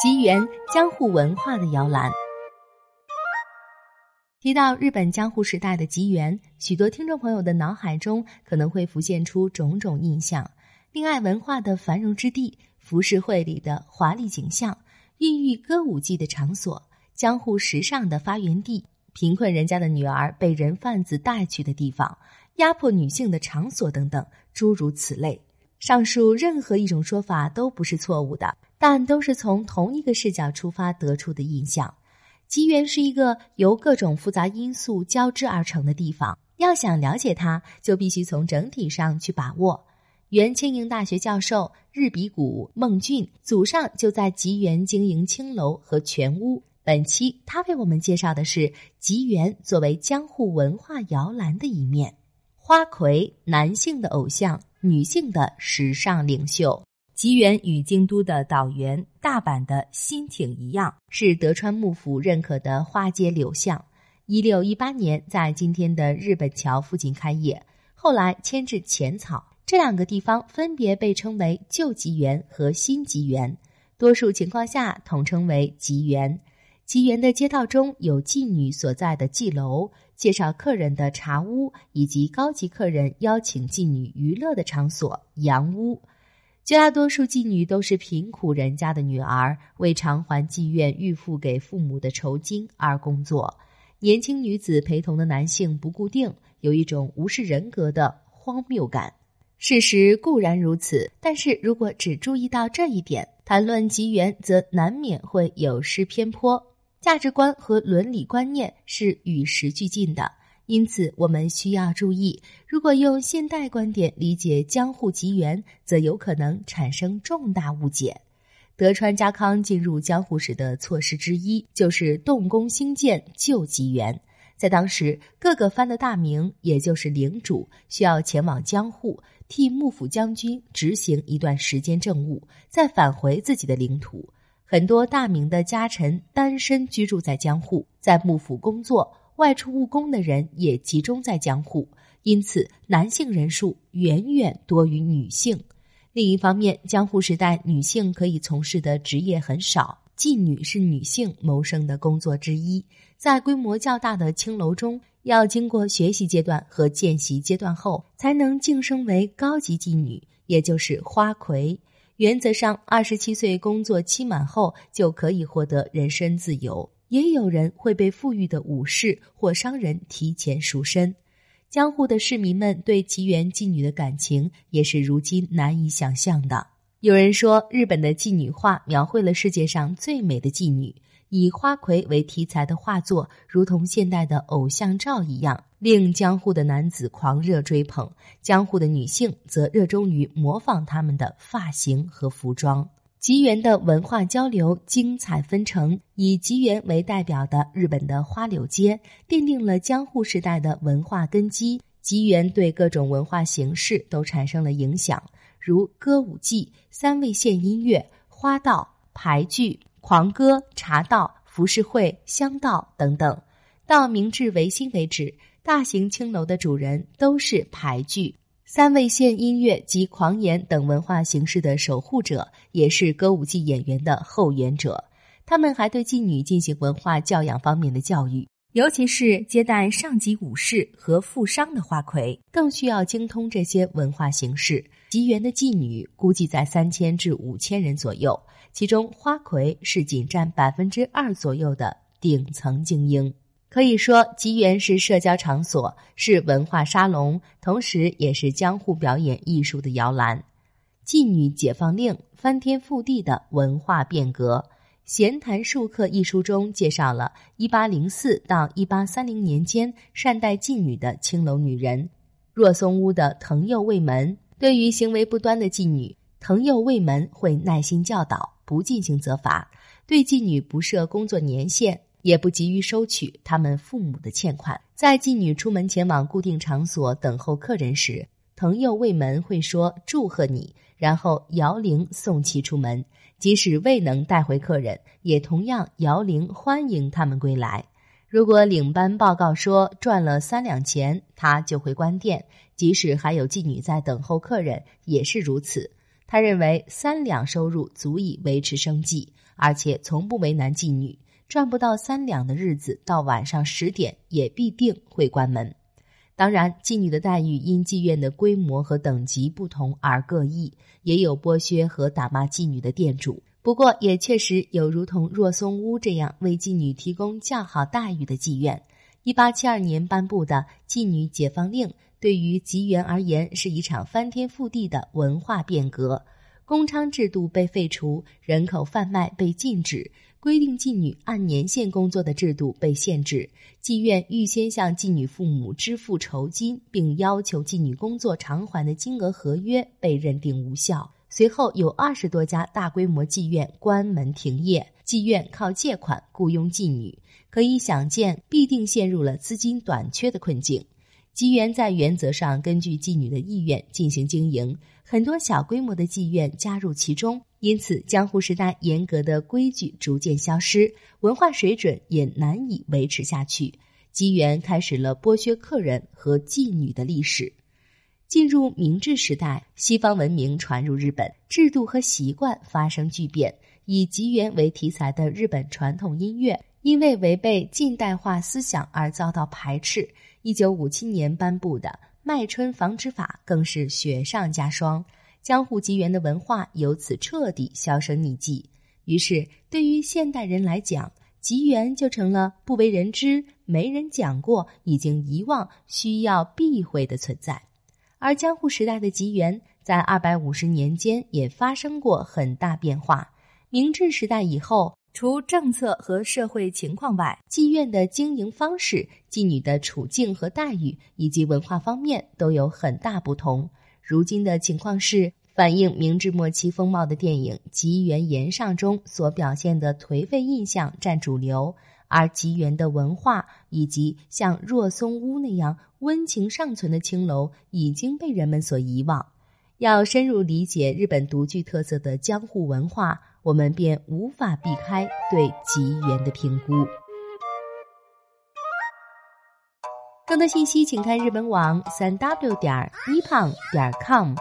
吉原江户文化的摇篮。提到日本江户时代的吉原，许多听众朋友的脑海中可能会浮现出种种印象：恋爱文化的繁荣之地，浮世绘里的华丽景象，孕育歌舞伎的场所，江户时尚的发源地，贫困人家的女儿被人贩子带去的地方，压迫女性的场所等等，诸如此类。上述任何一种说法都不是错误的，但都是从同一个视角出发得出的印象。吉原是一个由各种复杂因素交织而成的地方，要想了解它，就必须从整体上去把握。原庆应大学教授日比谷孟俊祖上就在吉原经营青楼和全屋。本期他为我们介绍的是吉原作为江户文化摇篮的一面。花魁，男性的偶像。女性的时尚领袖，吉原与京都的岛原、大阪的新町一样，是德川幕府认可的花街柳巷。一六一八年，在今天的日本桥附近开业，后来迁至浅草。这两个地方分别被称为旧吉原和新吉原，多数情况下统称为吉原。吉原的街道中有妓女所在的妓楼。介绍客人的茶屋，以及高级客人邀请妓女娱乐的场所洋屋。绝大多数妓女都是贫苦人家的女儿，为偿还妓院预付给父母的酬金而工作。年轻女子陪同的男性不固定，有一种无视人格的荒谬感。事实固然如此，但是如果只注意到这一点，谈论吉原，则难免会有失偏颇。价值观和伦理观念是与时俱进的，因此我们需要注意。如果用现代观点理解江户吉原，则有可能产生重大误解。德川家康进入江户时的措施之一，就是动工兴建旧吉原。在当时，各个藩的大名，也就是领主，需要前往江户，替幕府将军执行一段时间政务，再返回自己的领土。很多大明的家臣单身居住在江户，在幕府工作、外出务工的人也集中在江户，因此男性人数远远多于女性。另一方面，江户时代女性可以从事的职业很少，妓女是女性谋生的工作之一。在规模较大的青楼中，要经过学习阶段和见习阶段后，才能晋升为高级妓女，也就是花魁。原则上，二十七岁工作期满后就可以获得人身自由。也有人会被富裕的武士或商人提前赎身。江户的市民们对吉原妓女的感情也是如今难以想象的。有人说，日本的妓女画描绘了世界上最美的妓女。以花魁为题材的画作，如同现代的偶像照一样，令江户的男子狂热追捧；江户的女性则热衷于模仿他们的发型和服装。吉原的文化交流精彩纷呈，以吉原为代表的日本的花柳街，奠定了江户时代的文化根基。吉原对各种文化形式都产生了影响，如歌舞伎、三味线音乐、花道、牌剧。狂歌、茶道、浮世绘、香道等等，到明治维新为止，大型青楼的主人都是牌剧、三味线音乐及狂言等文化形式的守护者，也是歌舞伎演员的后援者。他们还对妓女进行文化教养方面的教育，尤其是接待上级武士和富商的花魁，更需要精通这些文化形式。吉原的妓女估计在三千至五千人左右。其中，花魁是仅占百分之二左右的顶层精英。可以说，吉原是社交场所，是文化沙龙，同时也是江户表演艺术的摇篮。《妓女解放令》翻天覆地的文化变革，《闲谈术客》一书中介绍了1804到1830年间善待妓女的青楼女人。若松屋的藤右卫门对于行为不端的妓女，藤右卫门会耐心教导。不进行责罚，对妓女不设工作年限，也不急于收取他们父母的欠款。在妓女出门前往固定场所等候客人时，藤右卫门会说祝贺你，然后摇铃送其出门。即使未能带回客人，也同样摇铃欢迎他们归来。如果领班报告说赚了三两钱，他就会关店。即使还有妓女在等候客人，也是如此。他认为三两收入足以维持生计，而且从不为难妓女。赚不到三两的日子，到晚上十点也必定会关门。当然，妓女的待遇因妓院的规模和等级不同而各异，也有剥削和打骂妓女的店主。不过，也确实有如同若松屋这样为妓女提供较好待遇的妓院。一八七二年颁布的《妓女解放令》，对于妓院而言是一场翻天覆地的文化变革。公娼制度被废除，人口贩卖被禁止。规定妓女按年限工作的制度被限制，妓院预先向妓女父母支付酬金，并要求妓女工作偿还的金额合约被认定无效。随后有二十多家大规模妓院关门停业，妓院靠借款雇佣妓女，可以想见，必定陷入了资金短缺的困境。妓院在原则上根据妓女的意愿进行经营，很多小规模的妓院加入其中。因此，江湖时代严格的规矩逐渐消失，文化水准也难以维持下去。吉原开始了剥削客人和妓女的历史。进入明治时代，西方文明传入日本，制度和习惯发生巨变。以吉原为题材的日本传统音乐，因为违背近代化思想而遭到排斥。一九五七年颁布的《卖春防止法》更是雪上加霜。江户吉原的文化由此彻底销声匿迹。于是，对于现代人来讲，吉原就成了不为人知、没人讲过、已经遗忘、需要避讳的存在。而江户时代的吉原，在二百五十年间也发生过很大变化。明治时代以后，除政策和社会情况外，妓院的经营方式、妓女的处境和待遇，以及文化方面都有很大不同。如今的情况是。反映明治末期风貌的电影《吉原岩上》中所表现的颓废印象占主流，而吉原的文化以及像若松屋那样温情尚存的青楼已经被人们所遗忘。要深入理解日本独具特色的江户文化，我们便无法避开对吉原的评估。更多信息，请看日本网三 w 点儿 nippon 点 com。